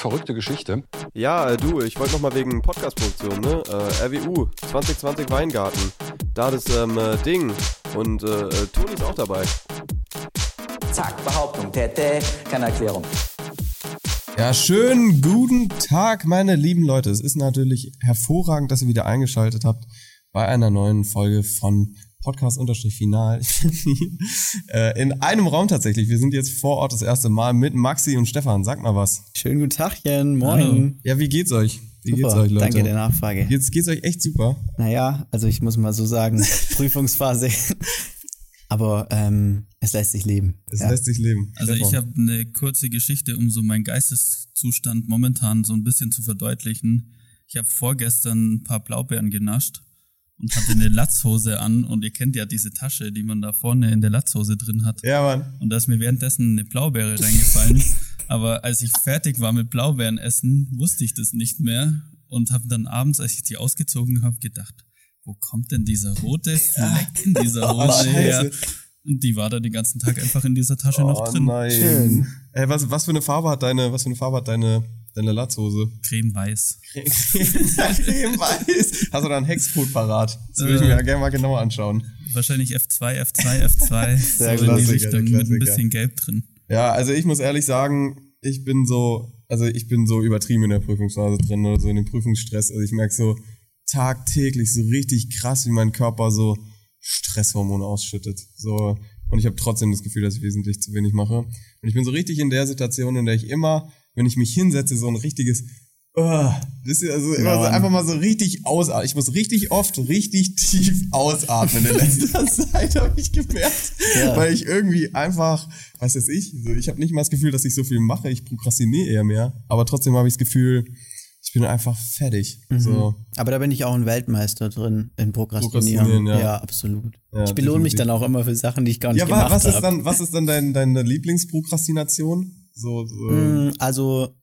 verrückte Geschichte. Ja, äh, du, ich wollte nochmal wegen Podcast-Produktion, ne? Äh, RWU 2020 Weingarten. Da das ähm, äh, Ding. Und äh, äh, Toni ist auch dabei. Zack, Behauptung, Tete, keine Erklärung. Ja, schönen guten Tag, meine lieben Leute. Es ist natürlich hervorragend, dass ihr wieder eingeschaltet habt bei einer neuen Folge von Podcast-Final. äh, in einem Raum tatsächlich. Wir sind jetzt vor Ort das erste Mal mit Maxi und Stefan. Sag mal was. Schönen guten Tagchen, moin. Ja, wie geht's euch? Wie super, geht's euch, Leute? Danke der Nachfrage. Jetzt geht's euch echt super. Naja, also ich muss mal so sagen, Prüfungsphase. Aber ähm, es lässt sich leben. Es ja. lässt sich leben. Also ich habe eine kurze Geschichte, um so meinen Geisteszustand momentan so ein bisschen zu verdeutlichen. Ich habe vorgestern ein paar Blaubeeren genascht und hatte eine Latzhose an und ihr kennt ja diese Tasche, die man da vorne in der Latzhose drin hat. Ja, Mann. Und da ist mir währenddessen eine Blaubeere reingefallen. Aber als ich fertig war mit Blaubeeren essen, wusste ich das nicht mehr und habe dann abends, als ich die ausgezogen habe, gedacht, wo kommt denn dieser rote Fleck in dieser oh, Hose oh, her? Und die war da den ganzen Tag einfach in dieser Tasche oh, noch drin. Nein. Schön. Ey, was, was für eine Farbe hat deine, was für eine Farbe hat deine Deine Latzhose. Cremeweiß. Cremeweiß. Hast du da einen Hexcode parat? Das würde ich mir ja gerne mal genauer anschauen. Wahrscheinlich F2, F2, F2. Sehr so in die Richtung mit ein bisschen Gelb drin. Ja, also ich muss ehrlich sagen, ich bin so, also ich bin so übertrieben in der Prüfungsphase drin oder so in dem Prüfungsstress. Also ich merke so tagtäglich so richtig krass, wie mein Körper so Stresshormone ausschüttet. So, und ich habe trotzdem das Gefühl, dass ich wesentlich zu wenig mache. Und ich bin so richtig in der Situation, in der ich immer wenn ich mich hinsetze, so ein richtiges Uh, das ist also immer so einfach mal so richtig ausatmen. Ich muss richtig oft richtig tief ausatmen in letzter Zeit, habe ich gemerkt. Ja. Weil ich irgendwie einfach, was weiß ich, so, ich habe nicht mal das Gefühl, dass ich so viel mache. Ich prokrastiniere eher mehr. Aber trotzdem habe ich das Gefühl, ich bin einfach fertig. Mhm. So. Aber da bin ich auch ein Weltmeister drin, in Prokrastinieren. Prokrastinieren ja. ja. absolut. Ja, ich belohne mich dann auch immer für Sachen, die ich gar nicht ja, gemacht habe. Ja, was ist dann, was ist dann dein, deine Lieblingsprokrastination? So, so. Mm, also.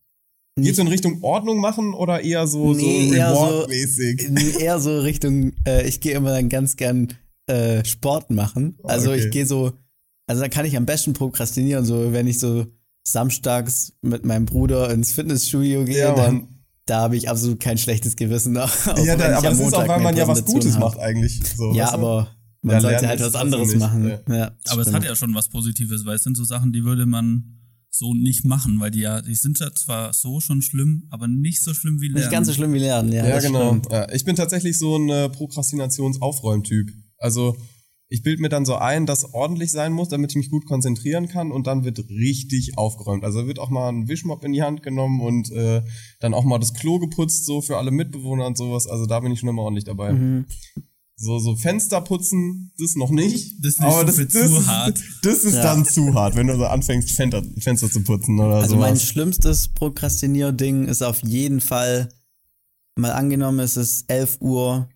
Geht so in Richtung Ordnung machen oder eher so, nee, so Reward-mäßig? So, eher so Richtung, äh, ich gehe immer dann ganz gern äh, Sport machen. Also okay. ich gehe so, also da kann ich am besten prokrastinieren, so wenn ich so samstags mit meinem Bruder ins Fitnessstudio gehe, ja, dann da habe ich absolut kein schlechtes Gewissen. ja, da, aber das ist auch, weil man ja was Gutes hab. macht eigentlich. So, ja, aber man ja, sollte halt was anderes machen. Ja. Ja, aber stimmt. es hat ja schon was Positives, weil es sind so Sachen, die würde man so nicht machen, weil die ja, die sind ja zwar so schon schlimm, aber nicht so schlimm wie Lernen. Nicht ganz so schlimm wie Lernen, ja. Ja, genau. Ja, ich bin tatsächlich so ein äh, Prokrastinationsaufräumtyp. Also ich bilde mir dann so ein, dass ordentlich sein muss, damit ich mich gut konzentrieren kann und dann wird richtig aufgeräumt. Also wird auch mal ein Wischmopp in die Hand genommen und äh, dann auch mal das Klo geputzt, so für alle Mitbewohner und sowas. Also da bin ich schon immer ordentlich dabei. Mhm. So, so Fenster putzen, das noch nicht. Das ist nicht aber das, das, zu ist, hart. Das ist ja. dann zu hart, wenn du so anfängst, Fenster, Fenster zu putzen oder so. Also sowas. mein schlimmstes Prokrastinier-Ding ist auf jeden Fall, mal angenommen, es ist 11 Uhr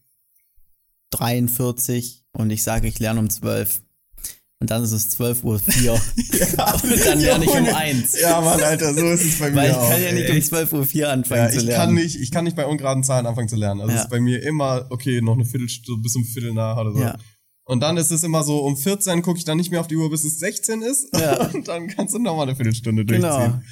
43 und ich sage, ich lerne um 12. Und dann ist es 12 Uhr 4. ja, und dann lerne ich um 1. Ja, Mann, Alter, so ist es bei mir Weil ich auch. kann ja nicht um 12 Uhr 4 anfangen ja, zu lernen. Kann nicht, ich kann nicht bei ungeraden Zahlen anfangen zu lernen. Also ja. es ist bei mir immer, okay, noch eine Viertelstunde bis um Viertel nach oder so. Ja. Und dann ist es immer so, um 14 gucke ich dann nicht mehr auf die Uhr, bis es 16 ist. Ja. Und dann kannst du nochmal eine Viertelstunde genau. durchziehen. Genau.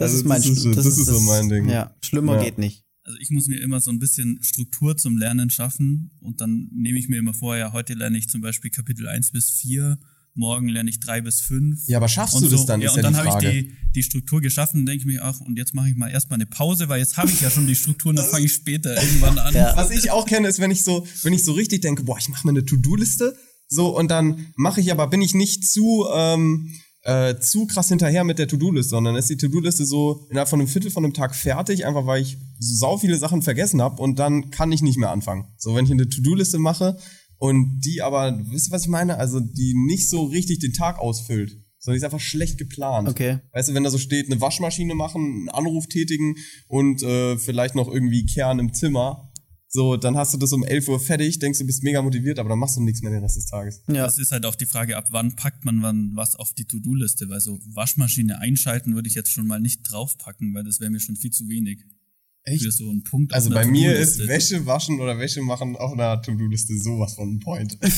Das also ist mein, das ist, das, das ist so mein Ding. Ja, schlimmer geht nicht. Also ich muss mir immer so ein bisschen Struktur zum Lernen schaffen und dann nehme ich mir immer vor, ja, heute lerne ich zum Beispiel Kapitel 1 bis 4 morgen lerne ich drei bis fünf. Ja, aber schaffst du so. das dann? Ja, und ja dann habe ich die, die Struktur geschaffen und denke ich mir, ach, und jetzt mache ich mal erstmal eine Pause, weil jetzt habe ich ja schon die Struktur und dann fange ich später irgendwann an. Ja. Was ich auch kenne, ist, wenn ich so, wenn ich so richtig denke, boah, ich mache mir eine To-Do-Liste, so, und dann mache ich aber, bin ich nicht zu, ähm, äh, zu krass hinterher mit der To-Do-Liste, sondern ist die To-Do-Liste so innerhalb von einem Viertel von einem Tag fertig, einfach weil ich so sau viele Sachen vergessen habe und dann kann ich nicht mehr anfangen. So, wenn ich eine To-Do-Liste mache, und die aber, wisst ihr, was ich meine? Also die nicht so richtig den Tag ausfüllt, sondern die ist einfach schlecht geplant. Okay. Weißt du, wenn da so steht, eine Waschmaschine machen, einen Anruf tätigen und äh, vielleicht noch irgendwie Kern im Zimmer, so, dann hast du das um 11 Uhr fertig, denkst du bist mega motiviert, aber dann machst du nichts mehr den Rest des Tages. Ja. Das ist halt auch die Frage, ab wann packt man wann was auf die To-Do-Liste, weil so Waschmaschine einschalten würde ich jetzt schon mal nicht draufpacken, weil das wäre mir schon viel zu wenig. Echt? Für so einen Punkt also bei mir ist Wäsche waschen oder Wäsche machen auf einer To-Do-Liste sowas von ein Point.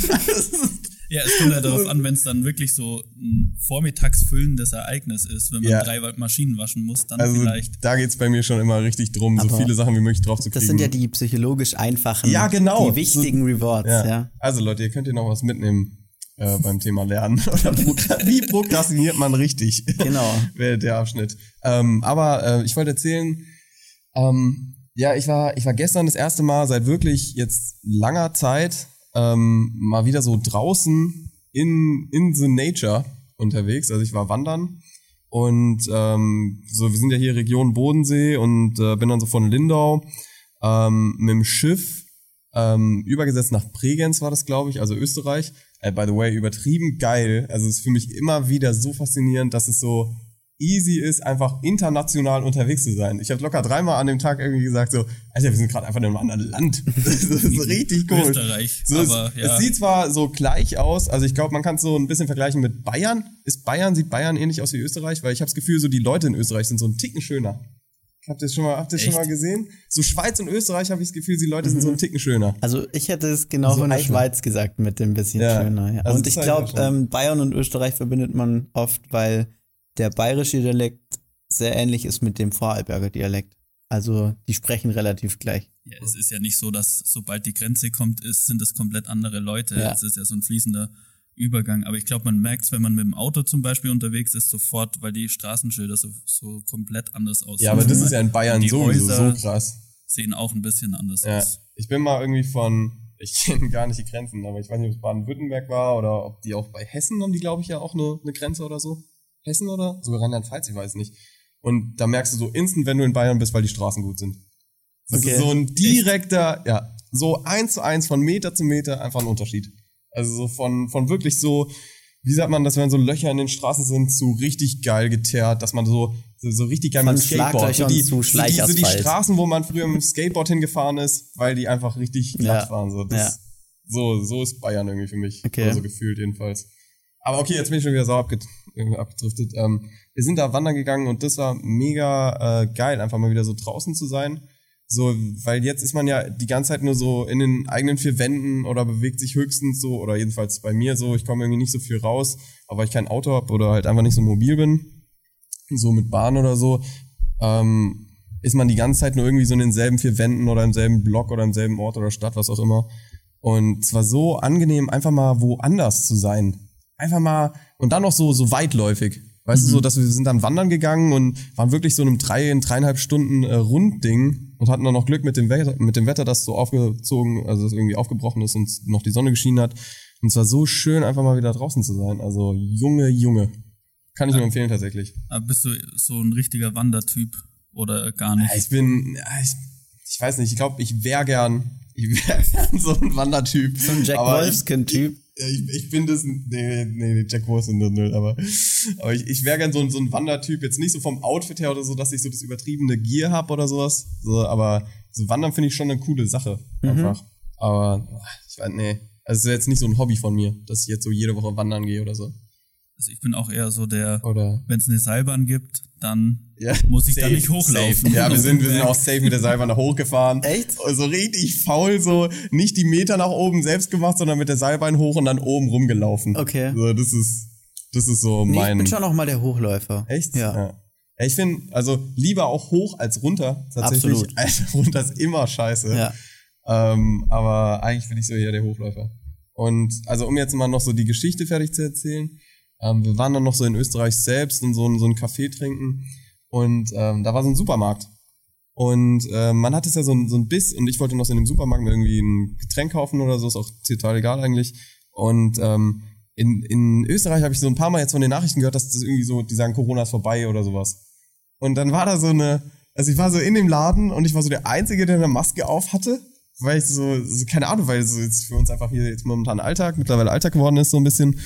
Ja, es kommt ja darauf an, wenn es dann wirklich so ein vormittagsfüllendes Ereignis ist, wenn man Ja. drei Maschinen waschen muss, dann Also vielleicht. da geht's bei mir schon immer richtig drum, so Aber viele Sachen wie möglich drauf zu kriegen. Das sind ja die psychologisch einfachen, Ja, genau. die wichtigen Rewards, Ja. ja. Also Leute, ihr könnt hier noch was mitnehmen äh, beim Thema Lernen. Oder wie prokrastiniert man richtig? Genau. Wäre der Abschnitt. Ähm, aber äh, ich wollte erzählen, ähm, ja, ich war, ich war gestern das erste Mal seit wirklich jetzt langer Zeit ähm, mal wieder so draußen in, in the nature unterwegs. Also ich war wandern und ähm, so, wir sind ja hier Region Bodensee und äh, bin dann so von Lindau ähm, mit dem Schiff ähm, übergesetzt nach Bregenz war das, glaube ich, also Österreich. Äh, by the way, übertrieben geil. Also es ist für mich immer wieder so faszinierend, dass es so easy ist, einfach international unterwegs zu sein. Ich habe locker dreimal an dem Tag irgendwie gesagt so, Alter, wir sind gerade einfach in einem anderen Land. Das ist richtig cool. Österreich, So, aber es, ja. es sieht zwar so gleich aus, also ich glaube, man kann es so ein bisschen vergleichen mit Bayern. Ist Bayern, sieht Bayern ähnlich aus wie Österreich? Weil ich habe das Gefühl, so die Leute in Österreich sind so ein Ticken schöner. Habt ihr das schon mal, habt ihr schon mal gesehen? So Schweiz und Österreich habe ich das Gefühl, die Leute sind so ein Ticken schöner. Also ich hätte es genau So von der. Schweiz gesagt mit dem bisschen Ja. schöner. Ja. Also und ich glaube, ähm, Bayern und Österreich verbindet man oft, weil der bayerische Dialekt sehr ähnlich ist mit dem Vorarlberger Dialekt. Also die sprechen relativ gleich. Ja, es ist ja nicht so, dass sobald die Grenze kommt, ist, sind es komplett andere Leute. Ja. Es ist ja so ein fließender Übergang. Aber ich glaube, man merkt es, wenn man mit dem Auto zum Beispiel unterwegs ist, sofort, weil die Straßenschilder so, so komplett anders aussehen. Ja, aber das ist ja in Bayern Die sowieso Häuser so krass. sehen auch ein bisschen anders Ja. aus. Ich bin mal irgendwie von, ich kenne gar nicht die Grenzen, aber ich weiß nicht, ob es Baden-Württemberg war oder ob die auch bei Hessen haben die, glaube ich, ja auch eine, eine Grenze oder so. Hessen oder? Sogar Rheinland-Pfalz, ich weiß nicht. Und da merkst du so instant, wenn du in Bayern bist, weil die Straßen gut sind. Das Okay. ist so ein direkter, ja, so eins zu eins von Meter zu Meter einfach ein Unterschied. Also so von, von wirklich so, wie sagt man, dass wenn so Löcher in den Straßen sind, zu richtig geil geteert, dass man so, so, so richtig geil Von mit dem Skateboard, so die, zu so die, so die. Straßen, wo man früher mit dem Skateboard hingefahren ist, weil die einfach richtig glatt Ja. waren. So, das, Ja. so, so ist Bayern irgendwie für mich. Okay. So gefühlt jedenfalls. Aber okay, jetzt bin ich schon wieder sauer abgedriftet. Ähm, wir sind da wandern gegangen und das war mega äh, geil, einfach mal wieder so draußen zu sein. So, weil jetzt ist man ja die ganze Zeit nur so in den eigenen vier Wänden oder bewegt sich höchstens so, oder jedenfalls bei mir so, ich komme irgendwie nicht so viel raus, aber ich kein Auto habe oder halt einfach nicht so mobil bin, so mit Bahn oder so, ähm, ist man die ganze Zeit nur irgendwie so in denselben vier Wänden oder im selben Block oder im selben Ort oder Stadt, was auch immer. Und es war so angenehm, einfach mal woanders zu sein. Einfach mal, und dann noch so, so weitläufig. Weißt du, so, dass wir sind dann wandern gegangen und waren wirklich so in einem drei, in dreieinhalb Stunden äh, Rundding und hatten dann noch Glück mit dem Wetter, mit dem Wetter, das so aufgezogen, also das irgendwie aufgebrochen ist und noch die Sonne geschienen hat. Und es war so schön, einfach mal wieder draußen zu sein. Also, Junge, Junge. Kann ich nur empfehlen, tatsächlich. Aber bist du so ein richtiger Wandertyp oder gar nicht? Ja, Ich bin, ja, ich, ich weiß nicht, ich glaube, ich wäre gern, ich wäre gern so ein Wandertyp. So ein Jack Wolfskin-Typ. Ich, ich, bin das, nee, nee, Jack Wolfskin null, null, aber, aber ich, ich wäre gern so ein, so ein Wandertyp, jetzt nicht so vom Outfit her oder so, dass ich so das übertriebene Gear hab oder sowas, so, aber so Wandern finde ich schon eine coole Sache, einfach. Aber, ich weiß, nee, also es ist jetzt nicht so ein Hobby von mir, dass ich jetzt so jede Woche wandern gehe oder so. Also ich bin auch eher so der, Oder, wenn es eine Seilbahn gibt, dann ja. muss ich da Safe, nicht hochlaufen. Safe. Ja, wir sind, wir sind auch safe mit der Seilbahn da hochgefahren. Echt? So richtig faul, so nicht die Meter nach oben selbst gemacht, sondern mit der Seilbahn hoch und dann oben rumgelaufen. Okay. So, das ist, das ist so Nee, ich mein. bin schon noch mal der Hochläufer. Echt? Ja. ja. Ich finde, also lieber auch hoch als runter. Tatsächlich. Absolut. Also runter ist immer scheiße. Ja. Ähm, aber eigentlich bin ich so eher der Hochläufer. Und also um jetzt mal noch so die Geschichte fertig zu erzählen. Ähm, wir waren dann noch so in Österreich selbst und so, so einen Kaffee trinken. Und ähm, da war so ein Supermarkt. Und äh, man hat es ja so ein, so ein Biss und ich wollte noch so in dem Supermarkt irgendwie ein Getränk kaufen oder so, ist auch total egal eigentlich. Und ähm, in, in Österreich habe ich so ein paar Mal jetzt von den Nachrichten gehört, dass das irgendwie so, die sagen, Corona ist vorbei oder sowas. Und dann war da so eine, also ich war so in dem Laden und ich war so der Einzige, der eine Maske auf hatte, weil ich so, so keine Ahnung, weil so jetzt für uns einfach hier jetzt momentan Alltag, mittlerweile Alltag geworden ist so ein bisschen.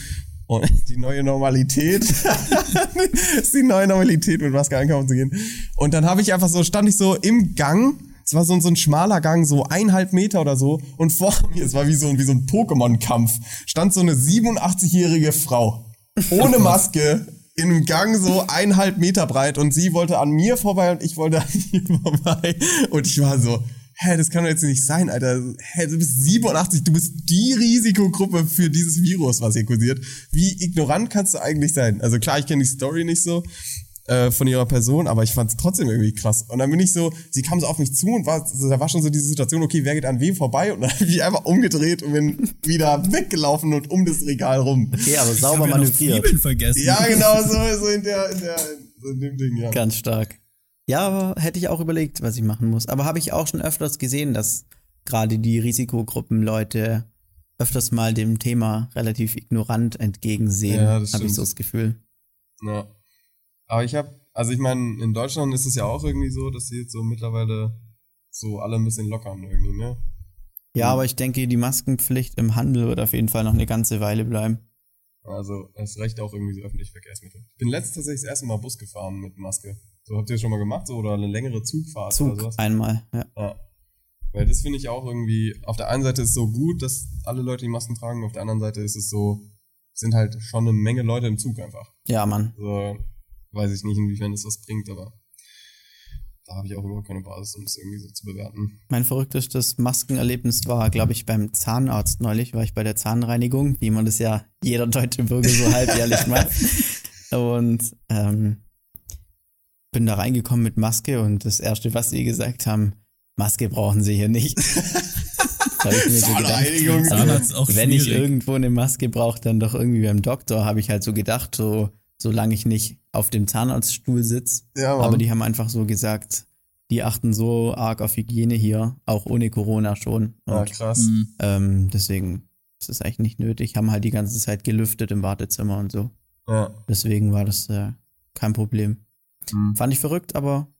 Und die neue Normalität. ist die neue Normalität, mit Maske einkaufen zu gehen. Und dann habe ich einfach so, stand ich so im Gang. Es war so, so ein schmaler Gang, so eineinhalb Meter oder so. Und vor mir, es war wie so, wie so ein Pokémon-Kampf, stand so eine 87-jährige Frau. Ohne Maske. In einem Gang so eineinhalb Meter breit und sie wollte an mir vorbei und ich wollte an ihr vorbei. Und ich war so, hä, das kann doch jetzt nicht sein, Alter. Hä, du bist 87, du bist die Risikogruppe für dieses Virus, was hier kursiert. Wie ignorant kannst du eigentlich sein? Also klar, ich kenne die Story nicht so äh, von ihrer Person, aber ich fand es trotzdem irgendwie krass. Und dann bin ich so, sie kam so auf mich zu und war, so, da war schon so diese Situation, okay, wer geht an wem vorbei? Und dann habe ich einfach umgedreht und bin wieder weggelaufen und um das Regal rum. Okay, aber sauber manövriert. Ja, genau, so, so in der, in der, so in dem Ding, ja. Ganz stark. Ja, aber hätte ich auch überlegt, was ich machen muss. Aber habe ich auch schon öfters gesehen, dass gerade die Risikogruppenleute öfters mal dem Thema relativ ignorant entgegensehen, Ja, das habe ich so das Gefühl. Ja. Aber ich habe, also ich meine, in Deutschland ist es ja auch irgendwie so, dass sie jetzt so mittlerweile so alle ein bisschen lockern irgendwie, ne? Ja, Mhm. aber ich denke, die Maskenpflicht im Handel wird auf jeden Fall noch eine ganze Weile bleiben. Also erst recht auch irgendwie so öffentliche Verkehrsmittel. Ich bin letztens tatsächlich das erste Mal Bus gefahren mit Maske. So habt ihr das schon mal gemacht, so oder eine längere Zugfahrt oder Zug sowas? einmal, ja. Ja. Weil das finde ich auch irgendwie, auf der einen Seite ist es so gut, dass alle Leute die Masken tragen, auf der anderen Seite ist es so, sind halt schon eine Menge Leute im Zug einfach. Ja, Mann. So, weiß ich nicht, inwiefern das was bringt, aber da habe ich auch überhaupt keine Basis, um das irgendwie so zu bewerten. Mein verrücktestes Maskenerlebnis war, glaube ich, beim Zahnarzt neulich, war ich bei der Zahnreinigung, wie man das ja jeder deutsche Bürger so halbjährlich macht. Und ähm, bin da reingekommen mit Maske und das Erste, was sie gesagt haben, Maske brauchen sie hier nicht. Da hab ich mir so Zahnreinigung. gedacht, Zahnarzt also, auch wenn ich irgendwo eine Maske brauche, dann doch irgendwie beim Doktor, habe ich halt so gedacht, so solange ich nicht auf dem Zahnarztstuhl sitze. Ja. Aber die haben einfach so gesagt, die achten so arg auf Hygiene hier, auch ohne Corona schon. Ja, Und krass. Mhm. ähm, deswegen ist es eigentlich nicht nötig. Haben halt die ganze Zeit gelüftet im Wartezimmer und so. Ja. Deswegen war das äh, kein Problem. Mhm. Fand ich verrückt, aber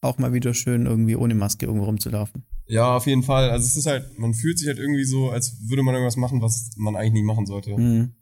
auch mal wieder schön, irgendwie ohne Maske irgendwo rumzulaufen. ja, auf jeden Fall. Also es ist halt, man fühlt sich halt irgendwie so, als würde man irgendwas machen, was man eigentlich nie machen sollte. Mhm.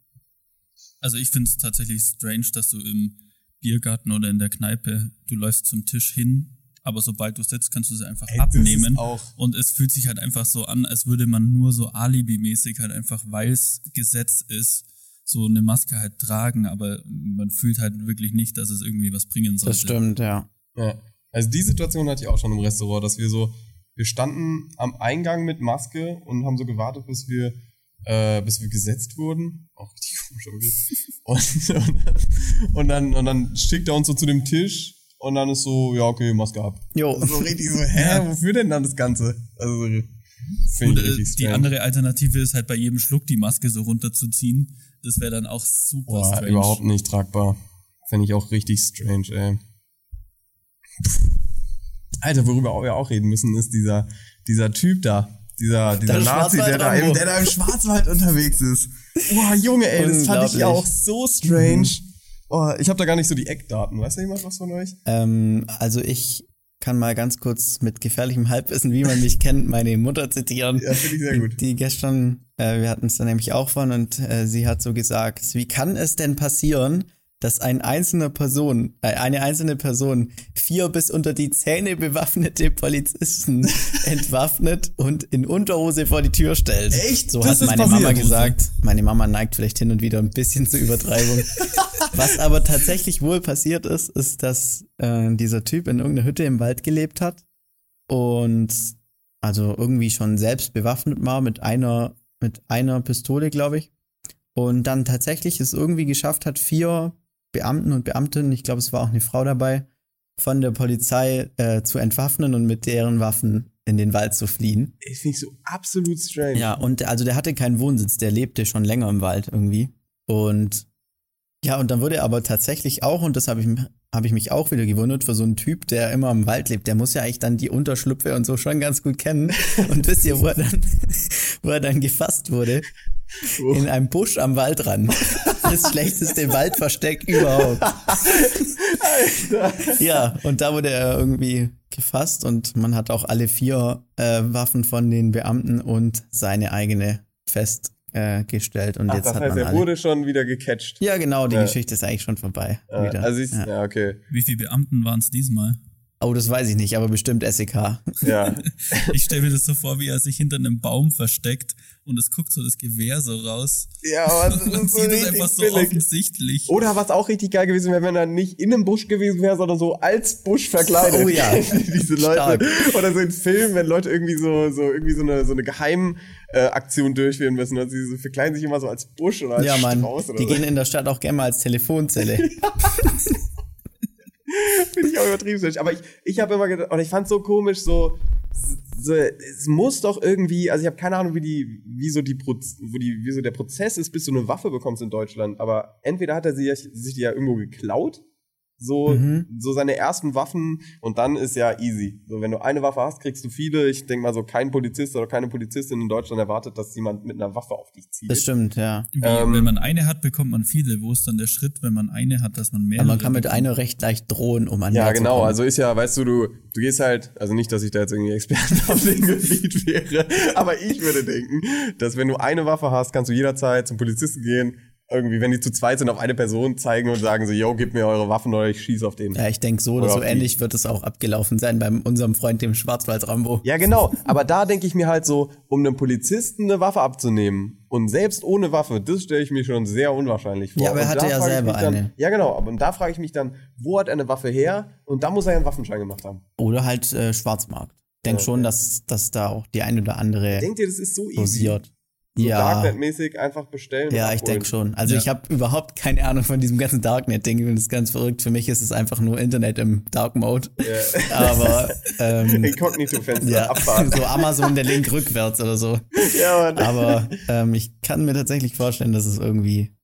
Also ich finde es tatsächlich strange, dass du im Biergarten oder in der Kneipe, du läufst zum Tisch hin, aber sobald du sitzt, kannst du sie einfach Ey, abnehmen. auch- Und es fühlt sich halt einfach so an, als würde man nur so alibimäßig halt einfach, weil es Gesetz ist, so eine Maske halt tragen, aber man fühlt halt wirklich nicht, dass es irgendwie was bringen sollte. Das stimmt, ja. Ja. Also die Situation hatte ich auch schon im Restaurant, dass wir so, wir standen am Eingang mit Maske und haben so gewartet, bis wir, äh, bis wir gesetzt wurden. Auch richtig komisch irgendwie. Und, und, dann, und dann, und dann schickt er uns so zu dem Tisch und dann ist so, ja, okay, Maske ab. Jo. So richtig so, hä, wofür denn dann das Ganze? Also, ich äh, die andere Alternative ist halt bei jedem Schluck die Maske so runterzuziehen. Das wäre dann auch super Boah, strange. überhaupt nicht tragbar. Fände ich auch richtig strange, ey. Alter, worüber wir auch reden müssen, ist dieser, dieser Typ da. Dieser, dieser Der Nazi, der da, im, der da im Schwarzwald unterwegs ist. Boah, Junge, ey, das fand ich ja auch so strange. Oh, ich habe da gar nicht so die Eckdaten. Weiß da jemand was von euch? Ähm, also ich kann mal ganz kurz mit gefährlichem Halbwissen, wie man mich kennt, meine Mutter zitieren. Ja, finde ich sehr gut. Die gestern, äh, wir hatten es da nämlich auch von und äh, sie hat so gesagt, wie kann es denn passieren, dass ein einzelner Person, äh, eine einzelne Person vier bis unter die Zähne bewaffnete Polizisten entwaffnet und in Unterhose vor die Tür stellt. Echt? So Das hat meine passiert? Mama gesagt. Meine Mama neigt vielleicht hin und wieder ein bisschen zur Übertreibung. Was aber tatsächlich wohl passiert ist, ist, dass äh, dieser Typ in irgendeiner Hütte im Wald gelebt hat und also irgendwie schon selbst bewaffnet war mit einer mit einer Pistole, glaube ich. Und dann tatsächlich es irgendwie geschafft hat, vier Beamten und Beamtinnen, ich glaube, es war auch eine Frau dabei, von der Polizei äh, zu entwaffnen und mit deren Waffen in den Wald zu fliehen. Ich finde ich so absolut strange. Ja, und also der hatte keinen Wohnsitz, der lebte schon länger im Wald irgendwie. Und ja, und dann wurde er aber tatsächlich auch, und das habe ich, hab ich mich auch wieder gewundert, für so einen Typ, der immer im Wald lebt, der muss ja eigentlich dann die Unterschlüpfe und so schon ganz gut kennen. Und wisst ihr, wo er dann, wo er dann gefasst wurde? In einem Busch am Waldrand. Das schlechteste Waldversteck überhaupt. Ja, und da wurde er irgendwie gefasst und man hat auch alle vier äh, Waffen von den Beamten und seine eigene festgestellt. Äh, und Ach, jetzt das hat heißt, man er alle. wurde schon wieder gecatcht. Ja, genau, die Ja. Geschichte ist eigentlich schon vorbei. Ja, wieder. also ich, ja. ja. okay. Wie viele Beamten waren es diesmal? Oh, das weiß ich nicht, aber bestimmt SEK. Ja. Ich stelle mir das so vor, wie er sich hinter einem Baum versteckt und es guckt so das Gewehr so raus. Ja, aber das Man ist so richtig einfach so billig. offensichtlich. Oder was auch richtig geil gewesen wäre, wenn er nicht in einem Busch gewesen wäre, sondern so als Busch verkleidet. Oh ja. Diese Leute. Stark. Oder so in Filmen, wenn Leute irgendwie so, so irgendwie so eine, so eine Geheim, äh, Aktion durchführen müssen. Und sie so verkleiden sich immer so als Busch oder als Ja, Mann. Strauß oder Die so. gehen in der Stadt auch gerne mal als Telefonzelle. Finde ich auch übertrieben schlecht. Aber ich, ich habe immer gedacht, oder ich fand so komisch, so, so, es muss doch irgendwie, also ich habe keine Ahnung, wie die, wie so die, Proz, wo die, wie so der Prozess ist, bis du eine Waffe bekommst in Deutschland. Aber entweder hat er sie, sich die ja irgendwo geklaut, so, Mhm. so seine ersten Waffen und dann ist ja easy. So, wenn du eine Waffe hast, kriegst du viele. Ich denke mal so, kein Polizist oder keine Polizistin in Deutschland erwartet, dass jemand mit einer Waffe auf dich zieht. Das stimmt, ja. Wie, Ähm, wenn man eine hat, bekommt man viele. Wo ist dann der Schritt, wenn man eine hat, dass man mehr Aber man kann mit einer recht leicht drohen, um an Ja, genau. Also ist ja, weißt du, du, du gehst halt, also nicht, dass ich da jetzt irgendwie Experte auf dem Gebiet wäre, aber ich würde denken, dass wenn du eine Waffe hast, kannst du jederzeit zum Polizisten gehen, irgendwie, wenn die zu zweit sind, auf eine Person zeigen und sagen so, yo, gib mir eure Waffen oder ich schieße auf den. Ja, ich denke, so oder Oder so auf die- ähnlich wird es auch abgelaufen sein bei unserem Freund, dem Schwarzwald-Rambo. Ja, genau. Aber da denke ich mir halt so, um einem Polizisten eine Waffe abzunehmen und selbst ohne Waffe, das stelle ich mir schon sehr unwahrscheinlich vor. Ja, aber er hatte ja selber dann, eine. Ja, genau. Aber und da frage ich mich dann, wo hat er eine Waffe her? Und da muss er ja einen Waffenschein gemacht haben. Oder halt äh, Schwarzmarkt. Ich denke schon, dass, dass da auch die ein oder andere Denkt ihr, das ist so easy? dosiert. So ja, Darknet-mäßig einfach bestellen? ja, ich denke schon. Also Ja. ich habe überhaupt keine Ahnung von diesem ganzen Darknet-Ding. Ich finde das ganz verrückt. Für mich ist es einfach nur Internet im Dark Mode. Aber ähm, Inkognito-Fenster, ja, Abfahrt. so Amazon der Link rückwärts oder so. ja, Mann. Aber ähm, ich kann mir tatsächlich vorstellen, dass es irgendwie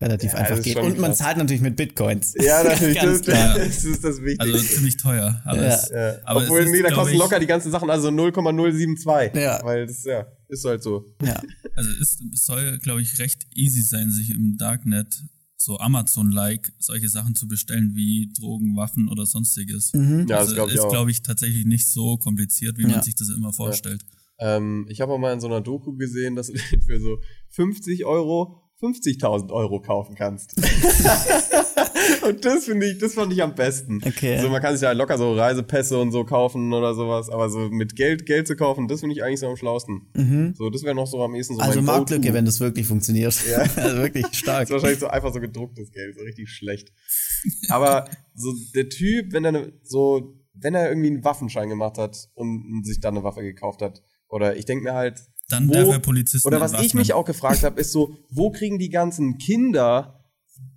relativ Ja, einfach das geht. Und man krass. zahlt natürlich mit Bitcoins. Ja, natürlich. Ganz das, klar. das ist das Wichtigste. Also ziemlich teuer alles. ja. Aber Obwohl, es ist, nee, da glaub kosten ich- locker die ganzen Sachen, also 0,072. Ja. Weil das, ja, ist halt so. Ja. Also es es soll, glaube ich, recht easy sein, sich im Darknet so Amazon-like solche Sachen zu bestellen wie Drogen, Waffen oder sonstiges. Mhm. Ja, das also glaube ich ist, glaube ich, tatsächlich nicht so kompliziert, wie Ja. man sich das immer vorstellt. Ähm, ich habe auch mal in so einer Doku gesehen, dass für so 50 Euro 50.000 Euro kaufen kannst. und das finde ich, das fand ich am besten. Okay. Also man kann sich ja locker so Reisepässe und so kaufen oder sowas, aber so mit Geld Geld zu kaufen, das finde ich eigentlich so am schlausten. So, das wäre noch so am ehesten so Also Marktlücke, wenn das wirklich funktioniert. Ja. also wirklich stark. Das ist wahrscheinlich so einfach so gedrucktes Geld, so richtig schlecht. Aber so der Typ, wenn er so, wenn er irgendwie einen Waffenschein gemacht hat und sich dann eine Waffe gekauft hat, oder ich denke mir halt, Dann wo, darf er Polizisten oder was ich mich auch gefragt habe, ist so, wo kriegen die ganzen Kinder,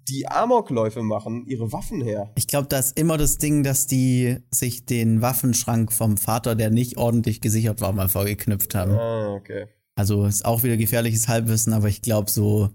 die Amokläufe machen, ihre Waffen her? Ich glaube, da ist immer das Ding, dass die sich den Waffenschrank vom Vater, der nicht ordentlich gesichert war, mal vorgeknüpft haben. Ah, okay. Also ist auch wieder gefährliches Halbwissen, aber ich glaube so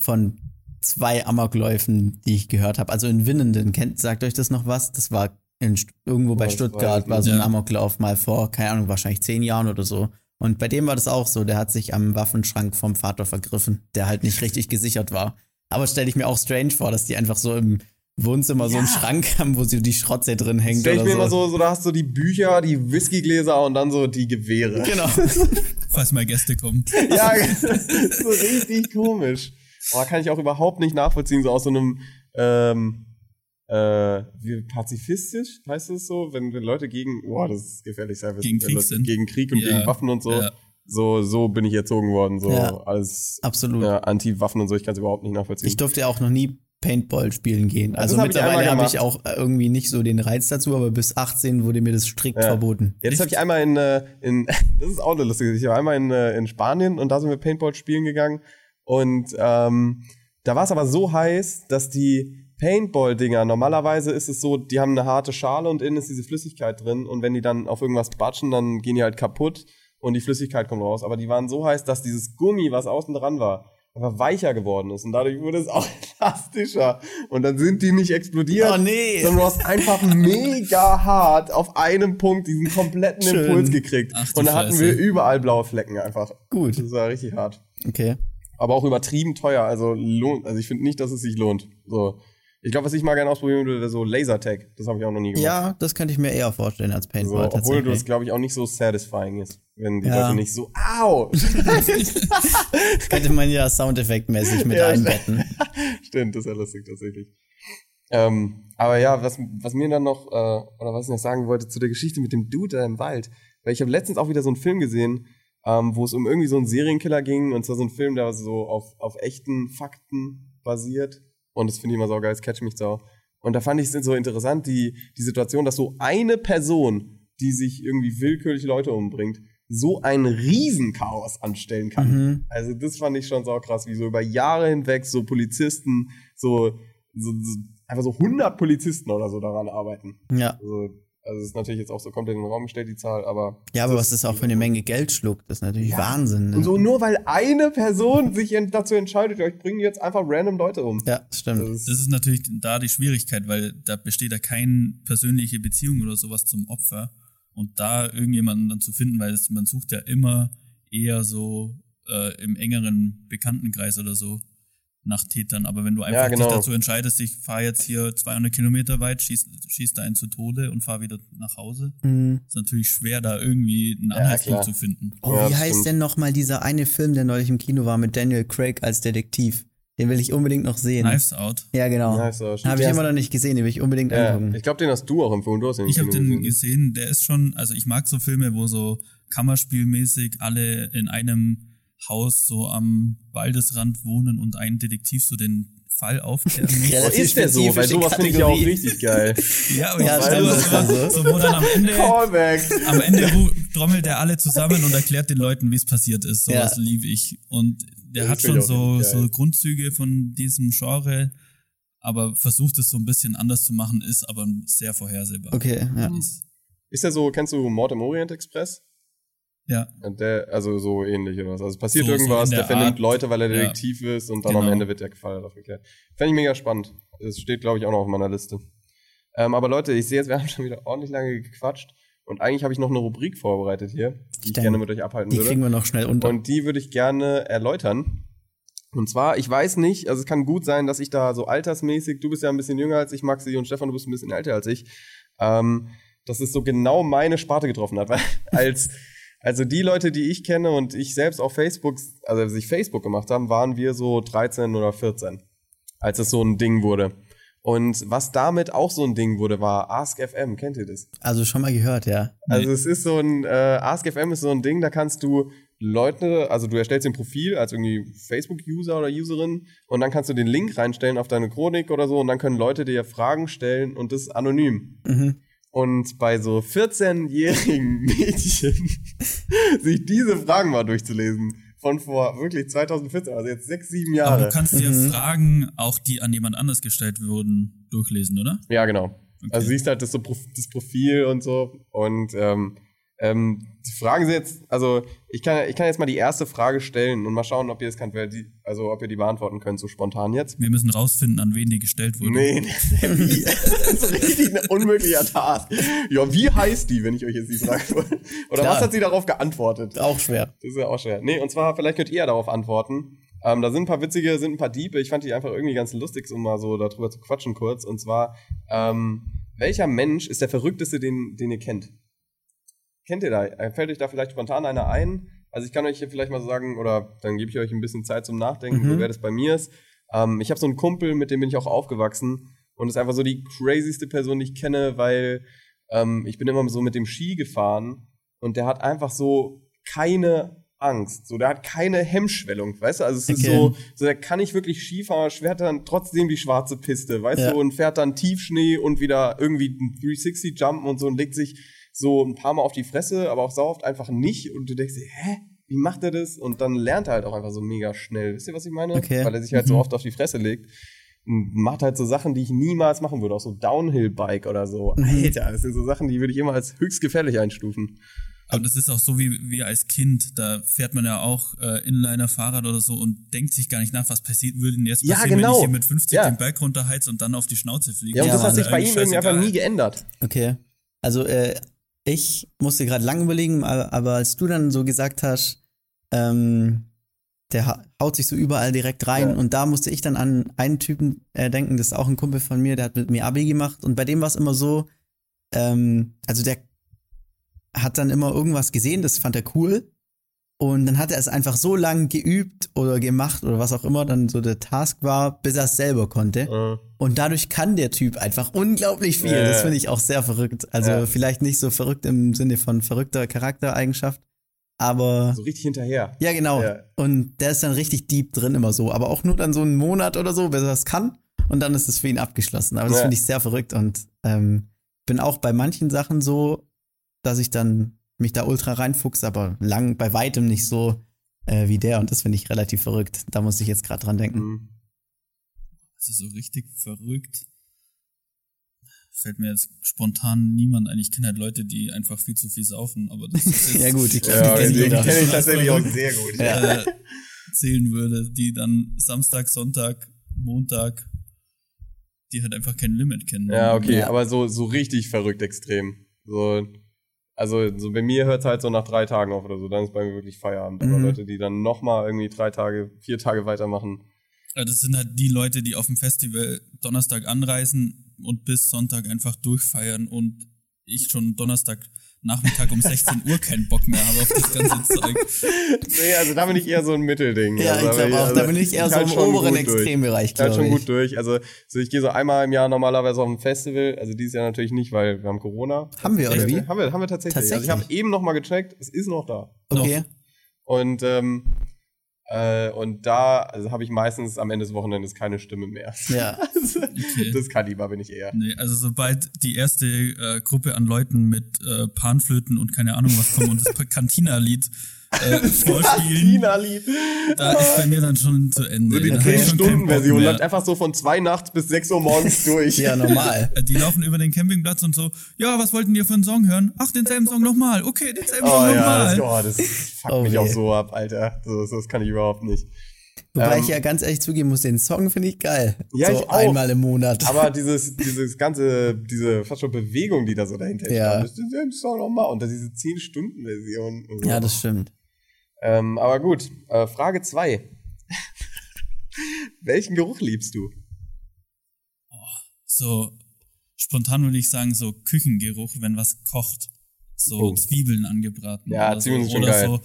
von zwei Amokläufen, die ich gehört habe. Also in Winnenden, kennt, sagt euch das noch was? Das war in, irgendwo bei weiß Stuttgart, war so ein Ja. Amoklauf mal vor, keine Ahnung, wahrscheinlich zehn Jahren oder so. Und bei dem war das auch so, der hat sich am Waffenschrank vom Vater vergriffen, der halt nicht richtig gesichert war. Aber stelle ich mir auch strange vor, dass die einfach so im Wohnzimmer so einen Schrank haben, wo sie die Schrotze drin hängt Stell ich oder mir so. immer so, so, da hast du die Bücher, die Whiskygläser und dann so die Gewehre. Genau. Falls mal Gäste kommen. Ja, so richtig komisch. Aber kann ich auch überhaupt nicht nachvollziehen, so aus so einem, ähm, äh, wie pazifistisch, heißt es so, wenn, wenn Leute gegen, boah, das ist gefährlich, sein, Gegen wenn Krieg Leute sind. Gegen Krieg und Ja, gegen Waffen und so. ja. So, so bin ich erzogen worden, so Ja. als Absolut. ja, Anti-Waffen und so, ich kann es überhaupt nicht nachvollziehen. Ich durfte ja auch noch nie Paintball spielen gehen. Also das hab mittlerweile habe ich auch irgendwie nicht so den Reiz dazu, aber bis 18 wurde mir das strikt Ja. verboten. Ja, das habe ich einmal in, äh, in das ist auch eine lustige Geschichte. Ich war einmal in, äh, in Spanien und da sind wir Paintball spielen gegangen und ähm, da war es aber so heiß, dass die Paintball-Dinger, normalerweise ist es so, die haben eine harte Schale und innen ist diese Flüssigkeit drin und wenn die dann auf irgendwas batschen, dann gehen die halt kaputt und die Flüssigkeit kommt raus. Aber die waren so heiß, dass dieses Gummi, was außen dran war, einfach weicher geworden ist und dadurch wurde es auch elastischer und dann sind die nicht explodiert, Oh, nee. sondern du hast einfach mega hart auf einem Punkt diesen kompletten Schön. Impuls gekriegt Ach und da hatten Scheiße. wir überall blaue Flecken einfach. Gut. Das war richtig hart. Okay. Aber auch übertrieben teuer, also lohnt, also ich finde nicht, dass es sich lohnt. So. Ich glaube, was ich mal gerne ausprobieren würde, wäre so Lasertag. Das habe ich auch noch nie gemacht. Ja, das könnte ich mir eher vorstellen als so, Paintball obwohl tatsächlich. das, glaube ich, auch nicht so satisfying ist, wenn die Ja. Leute nicht so, au! könnte man ja soundeffektmäßig mit Ja, einbetten. Stimmt, das ist ja lustig tatsächlich. Ähm, aber ja, was, was mir dann noch, äh, oder was ich noch sagen wollte zu der Geschichte mit dem Dude da im Wald, weil ich habe letztens auch wieder so einen Film gesehen, ähm, wo es um irgendwie so einen Serienkiller ging und zwar so ein Film, der so auf, auf echten Fakten basiert und das finde ich immer so geil, das catch mich so. Und da fand ich es so interessant, die, die Situation, dass so eine Person, die sich irgendwie willkürlich Leute umbringt, so ein Riesenchaos anstellen kann. Mhm. Also das fand ich schon so krass, wie so über Jahre hinweg so Polizisten, so, so, so einfach so 100 Polizisten oder so daran arbeiten. Ja. Also, also es ist natürlich jetzt auch so komplett in den Raum gestellt, die Zahl, aber. Ja, aber was das auch für eine Menge Geld schluckt, das ist natürlich ja. Wahnsinn. Ne? Und so nur weil eine Person sich dazu entscheidet, ich bringe jetzt einfach random Leute um. Ja, stimmt. Das ist, das ist natürlich da die Schwierigkeit, weil da besteht ja keine persönliche Beziehung oder sowas zum Opfer. Und da irgendjemanden dann zu finden, weil es, man sucht ja immer eher so äh, im engeren Bekanntenkreis oder so nach Tätern. Aber wenn du einfach ja, genau. dich dazu entscheidest, ich fahre jetzt hier 200 Kilometer weit, schieß, schieß da einen zu Tode und fahre wieder nach Hause, mhm. ist natürlich schwer, da irgendwie einen Anhaltspunkt ja, zu finden. Oh, ja, wie heißt stimmt. denn nochmal dieser eine Film, der neulich im Kino war mit Daniel Craig als Detektiv? Den will ich unbedingt noch sehen. Knives Out. Ja, genau. Knives Out. Habe ich immer noch nicht gesehen, den will ich unbedingt ja, angucken. Ich glaube, den hast du auch empfohlen. Du hast den ich habe den gesehen. gesehen. Der ist schon, also ich mag so Filme, wo so Kammerspielmäßig alle in einem Haus so am Waldesrand wohnen und ein Detektiv so den Fall aufklären muss. ja, ist der so? Weil sowas finde ich ja auch richtig geil. ja, aber ja, ja so, so, wo dann am Ende, am Ende trommelt er alle zusammen und erklärt den Leuten, wie es passiert ist. Sowas ja. liebe ich. Und der hat schon so, so Grundzüge von diesem Genre, aber versucht es so ein bisschen anders zu machen, ist aber sehr vorhersehbar. Okay, ja. Ist der so, kennst du Mord im Orient Express? Ja. Der, also so ähnlich oder was. Also es passiert so, irgendwas, so der, der vernimmt Leute, weil er Detektiv ja. ist und dann genau. am Ende wird der Fall aufgeklärt. Fände ich mega spannend. Das steht, glaube ich, auch noch auf meiner Liste. Ähm, aber Leute, ich sehe jetzt, wir haben schon wieder ordentlich lange gequatscht. Und eigentlich habe ich noch eine Rubrik vorbereitet hier, die ich, gerne mit euch abhalten die würde. Die kriegen wir noch schnell unter. Und die würde ich gerne erläutern. Und zwar, ich weiß nicht, also es kann gut sein, dass ich da so altersmäßig, du bist ja ein bisschen jünger als ich, Maxi, und Stefan, du bist ein bisschen älter als ich, ähm, dass es so genau meine Sparte getroffen hat. Weil als also die Leute, die ich kenne und ich selbst auf Facebook, also als ich Facebook gemacht haben, waren wir so 13 oder 14, als es so ein Ding wurde. Und was damit auch so ein Ding wurde, war AskFM. Kennt ihr das? Also schon mal gehört, ja. Also es ist so ein, äh, AskFM ist so ein Ding, da kannst du Leute, also du erstellst ein Profil als irgendwie Facebook-User oder Userin und dann kannst du den Link reinstellen auf deine Chronik oder so und dann können Leute dir Fragen stellen und das ist anonym. Mhm. Und bei so 14-jährigen Mädchen sich diese Fragen mal durchzulesen. Von vor wirklich 2014, also jetzt sechs, sieben Jahre. Aber du kannst dir mhm. Fragen, auch die an jemand anders gestellt wurden, durchlesen, oder? Ja, genau. Okay. Also siehst halt das, so, das Profil und so. Und ähm, ähm, die Fragen sind jetzt, also ich kann, ich kann jetzt mal die erste Frage stellen und mal schauen, ob ihr das könnt, die, also ob ihr die beantworten könnt, so spontan jetzt. Wir müssen rausfinden, an wen die gestellt wurde. Nee, das ist richtig ein unmöglicher Task. Ja, wie heißt die, wenn ich euch jetzt die Frage wollte? Oder Klar. was hat sie darauf geantwortet? Auch schwer. Das ist ja auch schwer. Nee, und zwar, vielleicht könnt ihr ja darauf antworten. Ähm, da sind ein paar witzige, sind ein paar Diebe. Ich fand die einfach irgendwie ganz lustig, um mal so darüber zu quatschen kurz. Und zwar, ähm, welcher Mensch ist der verrückteste, den, den ihr kennt? Kennt ihr da? Äh, fällt euch da vielleicht spontan einer ein? Also ich kann euch hier vielleicht mal sagen, oder dann gebe ich euch ein bisschen Zeit zum Nachdenken, mhm. so wer das bei mir ist. Ähm, ich habe so einen Kumpel, mit dem bin ich auch aufgewachsen und ist einfach so die crazyste Person, die ich kenne, weil ähm, ich bin immer so mit dem Ski gefahren und der hat einfach so keine Angst. So, der hat keine Hemmschwellung, weißt du? Also es okay. ist so, so, der kann nicht wirklich Skifahren, fährt dann trotzdem die schwarze Piste, weißt ja. du, und fährt dann Tiefschnee und wieder irgendwie 360 Jumpen und so und legt sich so ein paar Mal auf die Fresse, aber auch sau oft einfach nicht. Und du denkst dir, hä? Wie macht er das? Und dann lernt er halt auch einfach so mega schnell. Wisst ihr, was ich meine? Okay. Weil er sich halt mhm. so oft auf die Fresse legt. Und macht halt so Sachen, die ich niemals machen würde. Auch so Downhill-Bike oder so. Alter, das sind so Sachen, die würde ich immer als höchst gefährlich einstufen. Aber das ist auch so wie, wie als Kind. Da fährt man ja auch äh, Inliner Fahrrad oder so und denkt sich gar nicht nach, was passiert würde denn jetzt passieren, ja, genau. wenn ich hier mit 50 ja. den Berg runterheiz und dann auf die Schnauze fliege. Ja, und ja, das hat sich bei ihm irgendwie einfach nie geändert. Okay. Also äh, ich musste gerade lang überlegen, aber, als du dann so gesagt hast, ähm, der haut sich so überall direkt rein ja. und da musste ich dann an einen Typen äh, denken, das ist auch ein Kumpel von mir, der hat mit mir Abi gemacht und bei dem war es immer so, ähm, also der hat dann immer irgendwas gesehen, das fand er cool Und dann hat er es einfach so lang geübt oder gemacht oder was auch immer dann so der Task war, bis er es selber konnte. Äh, Und dadurch kann der Typ einfach unglaublich viel. Ja, Das finde ich auch sehr verrückt. Also Ja. vielleicht nicht so verrückt im Sinne von verrückter Charaktereigenschaft, aber so richtig hinterher. ja genau. Ja. Und der ist dann richtig deep drin immer so, aber auch nur dann so einen Monat oder so, bis er es kann. Und dann ist es für ihn abgeschlossen. Aber das finde ich sehr verrückt und ähm, bin auch bei manchen Sachen so, dass ich dann mich da ultra reinfuchs, aber lang bei weitem nicht so äh, wie der. Und das finde ich relativ verrückt. Da muss ich jetzt gerade dran denken. Mhm. Also so richtig verrückt. Fällt mir jetzt spontan niemand ein. Ich kenne halt Leute, die einfach viel zu viel saufen, aber das ist Ja gut, ich Ja, glaube, den die kenne kennt jeder. ich tatsächlich auch sehr gut. äh, zählen würde, die dann Samstag, Sonntag, Montag, die halt einfach kein Limit kennen. Ja, okay, Ja. aber so, so richtig verrückt extrem. So, also so bei mir hört es halt so nach drei Tagen auf oder so, dann ist bei mir wirklich Feierabend. Aber Mhm. Leute, die dann nochmal irgendwie drei Tage, vier Tage weitermachen, Ja, Das sind halt die Leute, die auf dem Festival Donnerstag anreisen und bis Sonntag einfach durchfeiern und ich schon Donnerstag Nachmittag um 16 Uhr keinen Bock mehr habe auf das ganze Zeug. Nee, also da bin ich eher so ein Mittelding. Ja, also, ich glaube auch, da bin ich eher so halt im oberen. Extrembereich, Ich halt glaube schon ich. gut durch. Also so ich gehe so einmal im Jahr normalerweise auf ein Festival. Also dieses Jahr natürlich nicht, weil wir haben Corona. Haben wir, oder wie? Haben wir, haben wir tatsächlich. Also ich Tatsächlich? habe eben noch mal gecheckt, es ist noch da. Okay. Und ähm, äh, und da also habe ich meistens am Ende des Wochenendes keine Stimme mehr. Ja. Also, Okay. Das Kaliber bin ich eher. Nee, also sobald die erste äh, Gruppe an Leuten mit äh, Panflöten und keine Ahnung was kommen und das Cantina-Lied äh, vorspielen, da ist bei mir dann schon zu Ende. So die Da hab ich schon keinen Bock 10-Stunden-Version mehr. läuft einfach so von zwei nachts bis sechs Uhr morgens durch. Ja, normal. Die laufen über den Campingplatz und so, ja, was wollten ihr für einen Song hören? Ach, denselben Song nochmal. Okay, denselben Oh Song ja, nochmal. das, oh, das fuckt Oh mich weh. auch so ab, Alter. So, so, das kann ich überhaupt nicht. Wobei Ähm, ich ja ganz ehrlich zugeben muss, den Song finde ich geil. Ja, so ich auch. einmal im Monat. Aber dieses, dieses ganze, diese fast schon Bewegung, die da so dahinter Ja. das ist ja Song nochmal. Und dann diese 10-Stunden-Version. und so. ja, das stimmt. Ähm, aber gut, äh, Frage 2. Welchen Geruch liebst du? So, spontan würde ich sagen, so Küchengeruch, wenn was kocht. So Oh. Zwiebeln angebraten. Ja, oder Zwiebeln so. sind schon oder geil.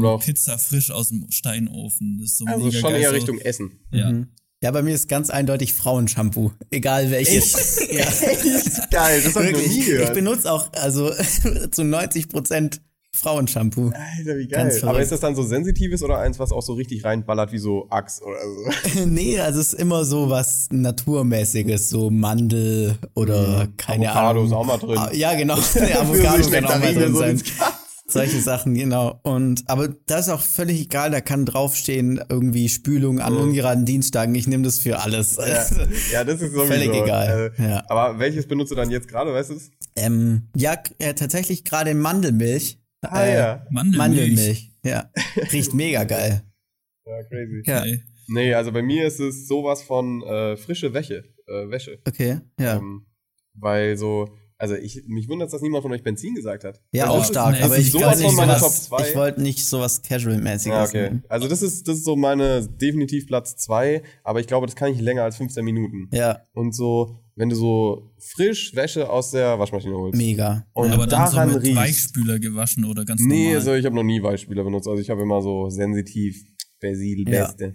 so ähm. Pizza frisch aus dem Steinofen. Das ist so Also mega schon geil, eher so, Richtung Essen. Ja. Mhm. Ja, bei mir ist ganz eindeutig Frauenshampoo. Egal welches. ja. Geil, das hab ich noch Wirklich. nie Ich gehört. benutze auch also zu 90 Prozent Frauenshampoo. Alter, wie geil. Aber ist das dann so sensitives oder eins, was auch so richtig reinballert wie so Axe oder so? nee, also es ist immer so was Naturmäßiges, so Mandel oder keine Mhm. Avocado Ahnung. ist auch mal drin. Ah, Ja, genau. So Avocado kann auch mal drin so sein. Solche Sachen, genau. Und aber das ist auch völlig egal, da kann draufstehen, irgendwie Spülung an ungeraden Dienstagen. Ich nehme das für alles. Mhm. Ja, ja, das ist sowieso. Völlig egal. Äh, Ja. Aber welches benutzt du dann jetzt gerade, weißt du es? ähm, ja, äh, tatsächlich gerade Mandelmilch. Ah Äh, ja. Mandelmilch. Mandelmilch. Ja. Riecht mega geil. Ja, crazy. Ja. Nee, also bei mir ist es sowas von äh, frische Wäsche. Äh, Wäsche. Okay, ja. Ähm, weil so, also ich, mich wundert, dass niemand von euch Benzin gesagt hat. ja, Weil auch ist- stark. nee, aber ist ich sowas wollte nicht von meiner sowas, Top zwei. ich wollte nicht sowas Casual-mäßiges. Ja, okay. nehmen. Also das ist, das ist so meine definitiv Platz zwei, aber ich glaube, das kann ich länger als 15 Minuten. Ja, Und so, wenn du so frisch Wäsche aus der Waschmaschine holst. mega. Und Aber dann so daran mit riechst. Weichspüler gewaschen oder ganz Nee, normal. also ich habe noch nie Weichspüler benutzt. Also ich habe immer so sensitiv Persil Ja. Beste.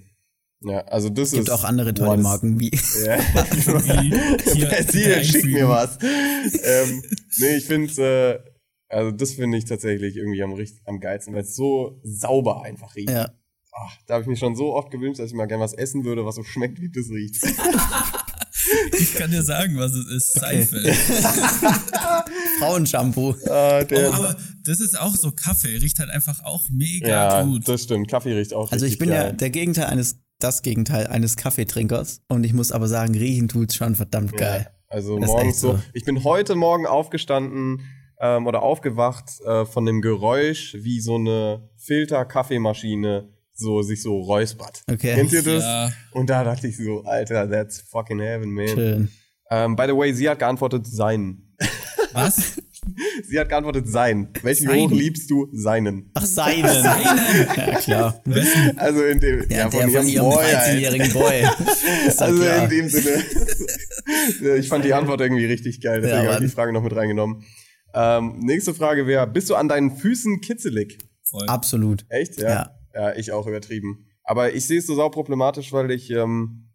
Ja, also das Es gibt ist auch andere tolle Marken wie. Ja. Wie hier Persil, schick mir was. ähm, nee, ich finde äh, also das finde ich tatsächlich irgendwie am, am geilsten, weil es so sauber einfach riecht. Ja. Ach, da habe ich mich schon so oft gewünscht, dass ich mal gerne was essen würde, was so schmeckt, wie das riecht. Ich kann dir sagen, was es ist. Seife. Frauenshampoo. Ah, Oh, aber das ist auch so Kaffee. Riecht halt einfach auch mega ja, gut. das stimmt. Kaffee riecht auch Also ich bin ja geil. der Gegenteil eines, das Gegenteil eines Kaffeetrinkers. Und ich muss aber sagen, riechen tut's schon verdammt geil. Ja, also Das morgens so. so. Ich bin heute Morgen aufgestanden ähm, oder aufgewacht äh, von dem Geräusch, wie so eine Filter-Kaffeemaschine so sich so räuspert. Okay. Kennt ihr das? Ja. Und da dachte ich so, Alter, that's fucking heaven, man. Schön. Ähm, by the way, sie hat geantwortet sein. Was? Sie hat geantwortet sein. Welchen? Geruch liebst du? Seinen. Ach, Seinen. ja, klar. Also in dem, Ja, der von ihrem Boy, Alter. 13-jährigen Boy. Also klar. in dem Sinne. ich fand die Antwort irgendwie richtig geil, deswegen Ja, habe ich die Frage noch mit reingenommen. Ähm, nächste Frage wäre, bist du an deinen Füßen kitzelig? Voll. Absolut. Echt? Ja. Ja. Ja. ich auch übertrieben. Aber ich sehe es so sau problematisch, weil ich, ähm,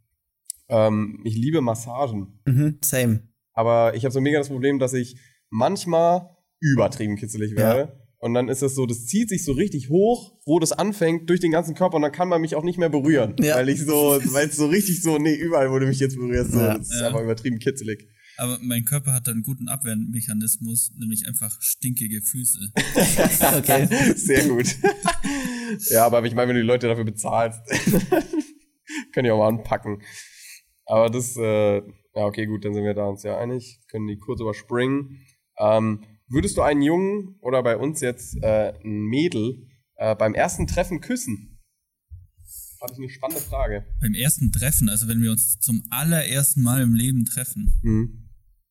ähm, ich liebe Massagen. Mhm, same. Aber ich habe so mega das Problem, dass ich manchmal übertrieben kitzelig werde. Und dann ist es so, das zieht sich so richtig hoch, wo das anfängt, durch den ganzen Körper und dann kann man mich auch nicht mehr berühren. Ja. Weil ich so, weil es so richtig so, nee, überall, wo du mich jetzt berührst, so, Ja. das ist Ja. einfach übertrieben kitzelig. Aber mein Körper hat einen guten Abwehrmechanismus, nämlich einfach stinkige Füße. Okay. Sehr gut. ja, aber ich meine, wenn du die Leute dafür bezahlst, können die auch mal anpacken. Aber das, äh, ja, okay, gut, dann sind wir da uns ja einig, können die kurz überspringen. Ähm, würdest du einen Jungen oder bei uns jetzt äh, ein Mädel äh, beim ersten Treffen küssen? Fand ich eine spannende Frage. Beim ersten Treffen, also wenn wir uns zum allerersten Mal im Leben treffen. Hm.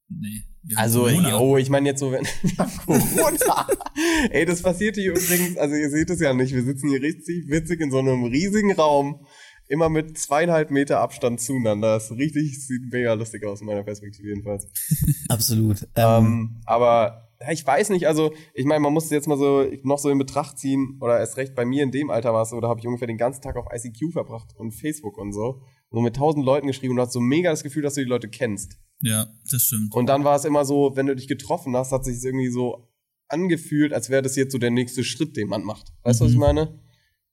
Nee. wir haben Also, Corona. oh, ich meine jetzt so, wenn Corona. Ey, das passiert hier übrigens, also ihr seht es ja nicht, wir sitzen hier richtig witzig in so einem riesigen Raum, immer mit zweieinhalb Meter Abstand zueinander. Das ist richtig, sieht mega lustig aus in meiner Perspektive jedenfalls. Absolut. Ähm, Ähm, aber ja, ich weiß nicht, also ich meine, man muss es jetzt mal so noch so in Betracht ziehen, oder erst recht bei mir in dem Alter war es so, da habe ich ungefähr den ganzen Tag auf ICQ verbracht und Facebook und so. So mit tausend Leuten geschrieben und du hast so mega das Gefühl, dass du die Leute kennst. Ja, das stimmt. Und dann war es immer so, wenn du dich getroffen hast, hat sich es irgendwie so angefühlt, als wäre das jetzt so der nächste Schritt, den man macht. Weißt du, was ich meine?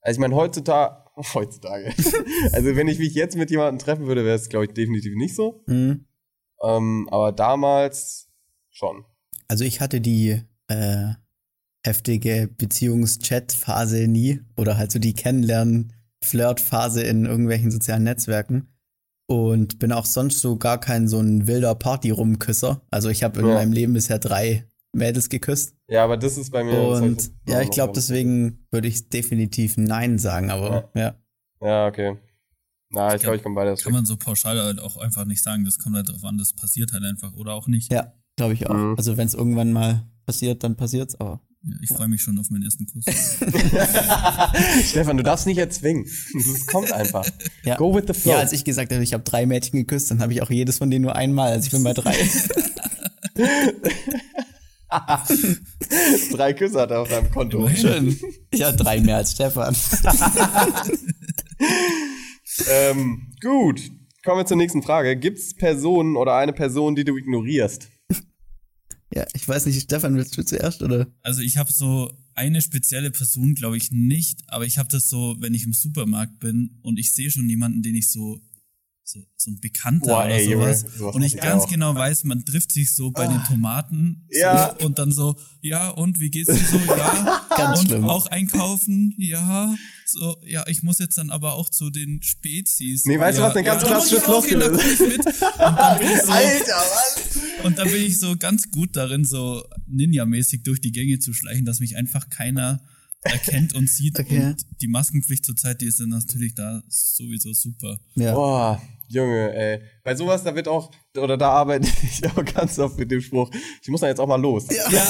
Also ich meine, heutzutage, heutzutage, also wenn ich mich jetzt mit jemandem treffen würde, wäre es, glaube ich, definitiv nicht so. mhm. Ähm, aber damals schon. Also ich hatte die äh, heftige Beziehungs-Chat-Phase nie oder halt so die Kennenlernen-Flirt-Phase in irgendwelchen sozialen Netzwerken und bin auch sonst so gar kein so ein wilder Party-Rumküsser. Also ich habe in Ja. meinem Leben bisher drei Mädels geküsst Ja, aber das ist bei mir. das und ja, ich glaube deswegen würde ich definitiv Nein sagen, aber ja. Ja, okay. Na, ich glaube, ich komme beides. Kann man so pauschal halt auch einfach nicht sagen. Das kommt halt drauf an, das passiert halt einfach oder auch nicht. Ja, glaube ich auch. Mhm. Also wenn es irgendwann mal passiert, dann passiert's, aber Ja, ich freue mich schon auf meinen ersten Kuss. Stefan, du darfst nicht erzwingen. Das kommt einfach. ja. Go with the flow. Ja, als ich gesagt habe, ich habe drei Mädchen geküsst, dann habe ich auch jedes von denen nur einmal. Also ich bin bei drei. Drei Küsse hat er auf deinem Konto. Schön. Ich habe drei mehr als Stefan. ähm, gut. Kommen wir zur nächsten Frage. Gibt es Personen oder eine Person, die du ignorierst? Ja, ich weiß nicht, Stefan, willst du zuerst oder? Also ich habe so eine spezielle Person, glaube ich nicht, aber ich habe das so, wenn ich im Supermarkt bin und ich sehe schon jemanden, den ich so so, so ein Bekannter Boah, oder ey, Junge, sowas. sowas und ich ganz auch. genau weiß, man trifft sich so bei den Tomaten so, Ja. und dann so, ja, und wie geht's dir so? Ja. Ganz und schlimm. auch einkaufen, ja. So, ja, ich muss jetzt dann aber auch zu den Spezies. Nee, weißt du, ja, was eine ganz ja, klassische Floskel mit. Und dann bin ich so, was? und dann bin ich so ganz gut darin, so Ninja-mäßig durch die Gänge zu schleichen, dass mich einfach keiner erkennt und sieht. Okay. Und die Maskenpflicht zurzeit, die ist dann natürlich da sowieso super. Ja. Boah, Junge, ey. Bei sowas, da wird auch, oder da arbeite ich auch ganz oft mit dem Spruch, ich muss da jetzt auch mal los. Ja.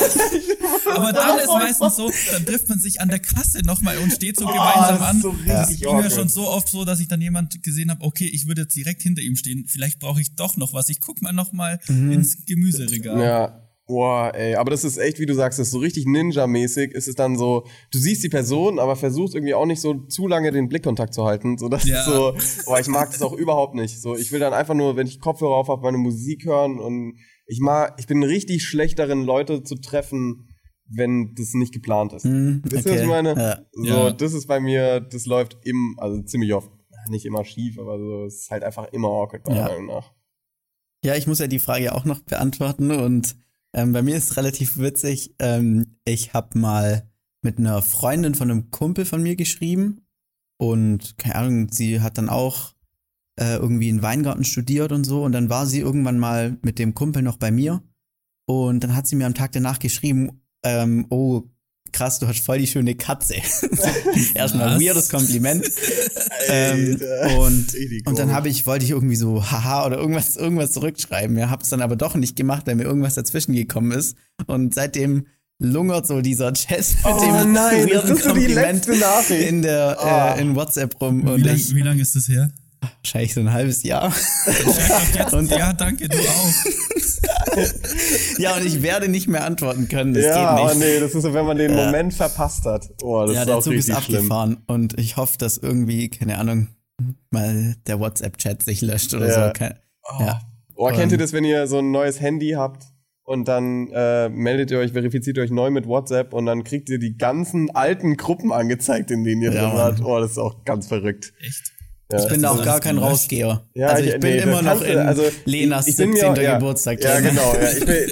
Aber dann ist meistens so, dann trifft man sich an der Kasse nochmal und steht so gemeinsam das an. ist so das richtig ging mir awkward. schon so oft so, dass ich dann jemand gesehen habe, okay, ich würde jetzt direkt hinter ihm stehen. Vielleicht brauche ich doch noch was. Ich guck mal nochmal ins Gemüseregal. Ja. Boah, ey, aber das ist echt, wie du sagst, das ist so richtig Ninja-mäßig. Ist es dann so, du siehst die Person, aber versuchst irgendwie auch nicht so zu lange den Blickkontakt zu halten. So, das Ja. ist so, boah, ich mag das auch überhaupt nicht. So, ich will dann einfach nur, wenn ich Kopfhörer auf habe, meine Musik hören und ich mag, ich bin richtig schlecht darin, Leute zu treffen, wenn das nicht geplant ist. Hm, Wisst ihr, was okay. ich meine? Ja. So, Ja. das ist bei mir, das läuft im, also ziemlich oft, nicht immer schief, aber so, es ist halt einfach immer awkward, meiner. Meinung nach. Ja, ich muss ja die Frage auch noch beantworten und ähm, bei mir ist es relativ witzig. Ähm, ich habe mal mit einer Freundin von einem Kumpel von mir geschrieben und keine Ahnung, sie hat dann auch äh, irgendwie in Weingarten studiert und so und dann war sie irgendwann mal mit dem Kumpel noch bei mir und dann hat sie mir am Tag danach geschrieben, ähm, oh krass, du hast voll die schöne Katze. Erstmal Was? weirdes Kompliment. ähm, und, und dann habe ich, wollte ich irgendwie so haha oder irgendwas, irgendwas zurückschreiben. Ja, hab's dann aber doch nicht gemacht, weil mir irgendwas dazwischen gekommen ist. Und seitdem lungert so dieser mit Oh dem nein, weirden das ist so die letzte Nachricht. in der Ah. äh, in WhatsApp rum. Wie Und lange ich, wie lang ist das her? Wahrscheinlich so ein halbes Jahr. und ja, danke, du auch. ja, und ich werde nicht mehr antworten können. Das ja, geht nicht. Oh nee, das ist so, wenn man den ja. Moment verpasst hat. Oh, das ja, ist der auch Zug ist abgefahren. Schlimm. Und ich hoffe, dass irgendwie, keine Ahnung, mal der WhatsApp-Chat sich löscht oder ja. so. Kein, oh. Ja. Oh, kennt ihr das, wenn ihr so ein neues Handy habt und dann äh, meldet ihr euch, verifiziert euch neu mit WhatsApp und dann kriegt ihr die ganzen alten Gruppen angezeigt, in denen ihr ja, drin wart. Oh, das ist auch ganz verrückt. Echt? Ja, ich bin da auch gar kein. Rausgeher. Ja, also ich, ich bin nee, immer noch in also Lenas ich, ich 17. Mir, ja, Geburtstag. Ja, genau. Ja, ich bin,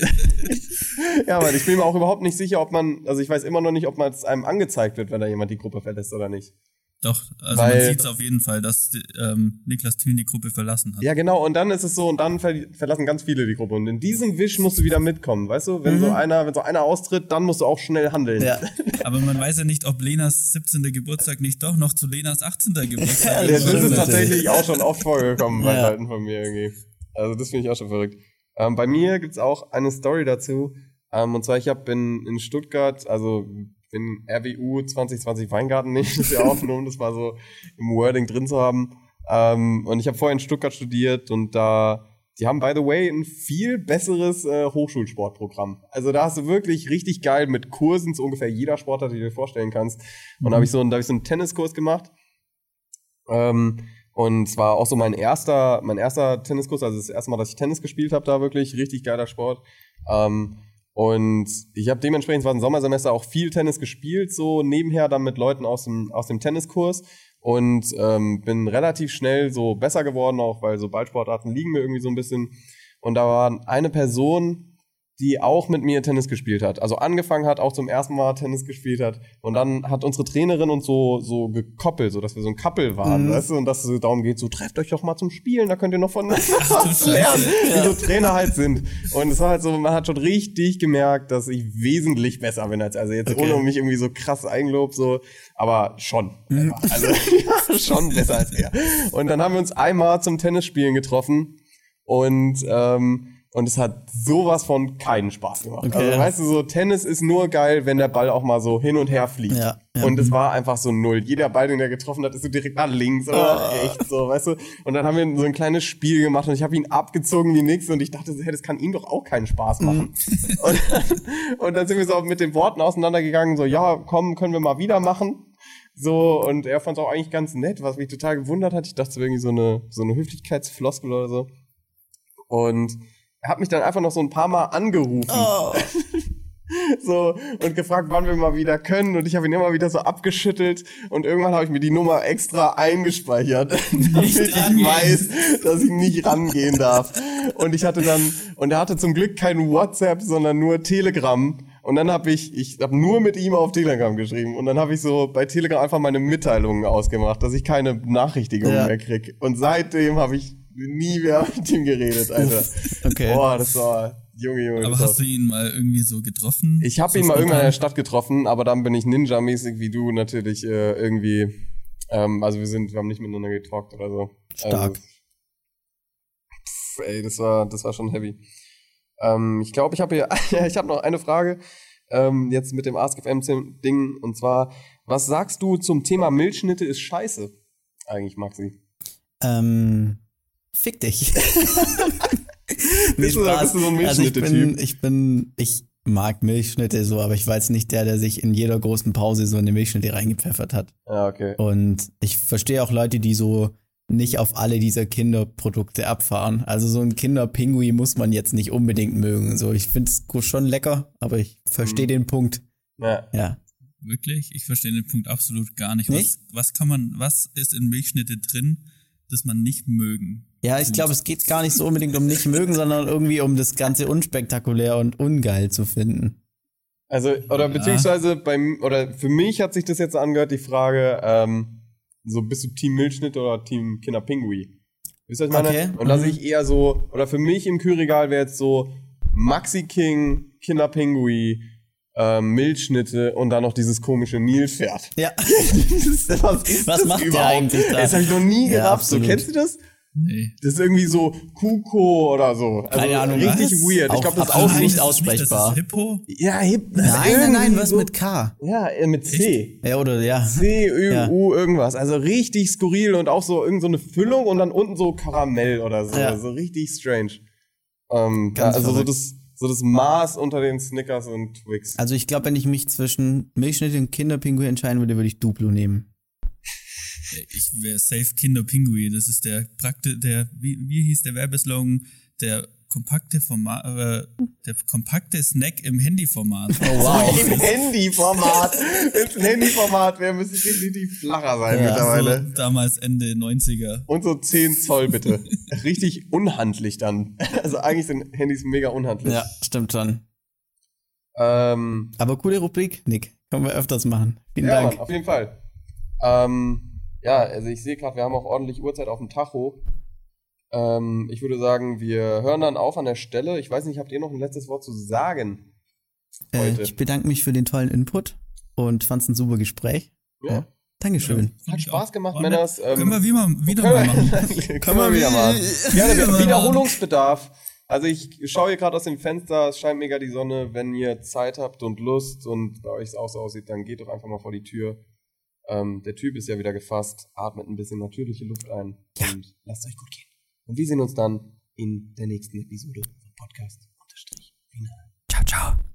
ja, aber ich bin mir auch überhaupt nicht sicher, ob man, also ich weiß immer noch nicht, ob man es einem angezeigt wird, wenn da jemand die Gruppe verlässt oder nicht. Doch, also Weil, man sieht es auf jeden Fall, dass ähm, Niklas Thiel die Gruppe verlassen hat. Ja, genau, und dann ist es so, und dann ver verlassen ganz viele die Gruppe. Und in diesem Wisch musst du wieder mitkommen, weißt du? Wenn mhm. so einer, wenn so einer austritt, dann musst du auch schnell handeln. Ja. Aber man weiß ja nicht, ob Lenas 17. Geburtstag nicht doch noch zu Lenas 18. Geburtstag ja, Das ist tatsächlich auch schon oft vorgekommen bei ja. Leuten von mir irgendwie. Also das finde ich auch schon verrückt. Ähm, bei mir gibt's auch eine Story dazu. Ähm, und zwar, ich habe in, in Stuttgart, also bin RWU 2020 Weingarten nächstes Jahr aufgenommen, das war so im Wording drin zu haben. Ähm, und ich habe vorher in Stuttgart studiert und da, die haben by the way ein viel besseres äh, Hochschulsportprogramm. Also da hast du wirklich richtig geil mit Kursen zu ungefähr jeder Sportart, die du dir vorstellen kannst. Und mhm. da habe ich so, da hab ich so einen Tenniskurs gemacht. Ähm, und es war auch so mein erster, mein erster Tenniskurs, also das erste Mal, dass ich Tennis gespielt habe, da wirklich richtig geiler Sport. Ähm, und ich habe dementsprechend, war ein Sommersemester, auch viel Tennis gespielt, so nebenher dann mit Leuten aus dem, aus dem Tenniskurs. Und ähm, bin relativ schnell so besser geworden, auch weil so Ballsportarten liegen mir irgendwie so ein bisschen. Und da war eine Person, die auch mit mir Tennis gespielt hat. Also angefangen hat, auch zum ersten Mal Tennis gespielt hat. Und dann hat unsere Trainerin uns so, so gekoppelt, so dass wir so ein Couple waren, mhm. weißt du? Und dass es darum geht, so trefft euch doch mal zum Spielen, da könnt ihr noch von was lernen, wie so Trainer halt sind. Und es war halt so, man hat schon richtig gemerkt, dass ich wesentlich besser bin als, also jetzt okay. ohne mich irgendwie so krass Eigenlob, so, aber schon. Mhm. Also, schon besser als er. Und dann haben wir uns einmal zum Tennisspielen getroffen und, ähm, und es hat sowas von keinen Spaß gemacht. Okay. Also weißt du, so Tennis ist nur geil, wenn der Ball auch mal so hin und her fliegt. Ja, ja. Und es war einfach so null. Jeder Ball, den er getroffen hat, ist so direkt nach links oder oh. echt so, weißt du. Und dann haben wir so ein kleines Spiel gemacht und ich habe ihn abgezogen wie nix und ich dachte, hey, das kann ihm doch auch keinen Spaß machen. Mhm. und, und dann sind wir so mit den Worten auseinandergegangen, so, ja, komm, können wir mal wieder machen. So, und er fand es auch eigentlich ganz nett, was mich total gewundert hat. Ich dachte, wäre irgendwie so eine, so eine Höflichkeitsfloskel oder so. Und hat mich dann einfach noch so ein paar Mal angerufen. Oh. so und gefragt, wann wir mal wieder können und ich habe ihn immer wieder so abgeschüttelt und irgendwann habe ich mir die Nummer extra eingespeichert, damit ich weiß, dass ich nicht rangehen darf. Und ich hatte dann und er hatte zum Glück kein WhatsApp, sondern nur Telegram. Und dann habe ich, ich habe nur mit ihm auf Telegram geschrieben und dann habe ich so bei Telegram einfach meine Mitteilungen ausgemacht, dass ich keine Nachrichtigungen ja. mehr krieg. Und seitdem habe ich nie mehr mit ihm geredet, Alter. okay. Boah, das war Junge, Junge. Aber hast du ihn mal irgendwie so getroffen? Ich habe ihn mal irgendwann in der Stadt getroffen, aber dann bin ich Ninja-mäßig wie du natürlich äh, irgendwie. Ähm, also wir sind, wir haben nicht miteinander getalkt oder so. Stark. Also, pff, ey, das war, das war schon heavy. Ähm, ich glaube, ich habe hier, ich habe noch eine Frage ähm, jetzt mit dem AskFM-Ding und zwar, was sagst du zum Thema Milchschnitte ist scheiße? Eigentlich, Maxi. Ähm, fick dich. bist du so? Also ich bin, ich bin, ich mag Milchschnitte so, aber ich war jetzt nicht der, der sich in jeder großen Pause so eine Milchschnitte reingepfeffert hat. Ja, okay. Und ich verstehe auch Leute, die so nicht auf alle dieser Kinderprodukte abfahren. Also so ein Kinderpingui muss man jetzt nicht unbedingt mögen. So, ich finde es schon lecker, aber ich verstehe mhm. den Punkt. Ja. ja. Wirklich? Ich verstehe den Punkt absolut gar nicht. nicht? Was, was kann man, was ist in Milchschnitte drin, das man nicht mögen ja, ich glaube, es geht gar nicht so unbedingt um nicht mögen, sondern irgendwie um das Ganze unspektakulär und ungeil zu finden. Also, oder beziehungsweise beim, oder für mich hat sich das jetzt angehört, die Frage, ähm, so bist du Team Milchschnitt oder Team Kinderpingui? Wisst ihr, was ich meine? Okay. Und da mhm. sehe ich eher so, oder für mich im Kühlregal wäre jetzt so Maxi King, Kinderpingui, ähm, Milchschnitte und dann noch dieses komische Nilpferd. Ja. was, was macht der eigentlich da? Das habe ich noch nie gerafft. Ja, so, kennst du das? Nee. Das ist irgendwie so Kuko oder so. Also Keine Ahnung, Richtig was? weird. Ich Auch glaube, das absolut Aussehen. nicht ist aussprechbar. das ist Hippo? Ja, hip. Nein, nein, nein, was so- mit K? Ja, äh, mit C. Ja, oder ja. C, Ö, Ja. U, irgendwas. Also richtig skurril und auch so irgend so eine Füllung und dann unten so Karamell oder so. Ja. Also richtig strange. Ähm, ja, also so das, so das Maß unter den Snickers und Twix. Also ich glaube, wenn ich mich zwischen Milchschnitt und Kinderpinguin entscheiden würde, würde ich Duplo nehmen. Ich wäre safe Kinderpinguin. Das ist der prakte, der, wie, wie hieß der Werbeslogan? Der kompakte Format, äh, der kompakte Snack im Handyformat. Oh, wow. Im Handyformat. Im Handyformat wäre müsste definitiv flacher sein Ja, mittlerweile. So, damals Ende 90er. Und so 10 Zoll bitte. Richtig unhandlich dann. Also eigentlich sind Handys mega unhandlich. Ja, stimmt schon. Ähm, Aber coole Rubrik, Nick. Können wir öfters machen. Vielen ja, Dank. Mann, auf jeden Fall. Ähm, ja, also ich sehe gerade, wir haben auch ordentlich Uhrzeit auf dem Tacho. Ähm, ich würde sagen, wir hören dann auf an der Stelle. Ich weiß nicht, habt ihr noch ein letztes Wort zu sagen? Äh, ich bedanke mich für den tollen Input und fand's ein super Gespräch. Ja. Dankeschön. Hat Spaß gemacht, Männers. Ähm, Können wir wie mal, wieder können mal machen. können wir wieder machen. Ja, wieder der mal Wiederholungsbedarf. Also ich schaue hier gerade aus dem Fenster, es scheint mega die Sonne. Wenn ihr Zeit habt und Lust und bei euch es auch so aussieht, dann geht doch einfach mal vor die Tür. Ähm, der Typ ist ja wieder gefasst, atmet ein bisschen natürliche Luft ein und lasst euch gut gehen. Und wir sehen uns dann in der nächsten Episode vom Podcast. Unterstrich. Final. Ciao, ciao.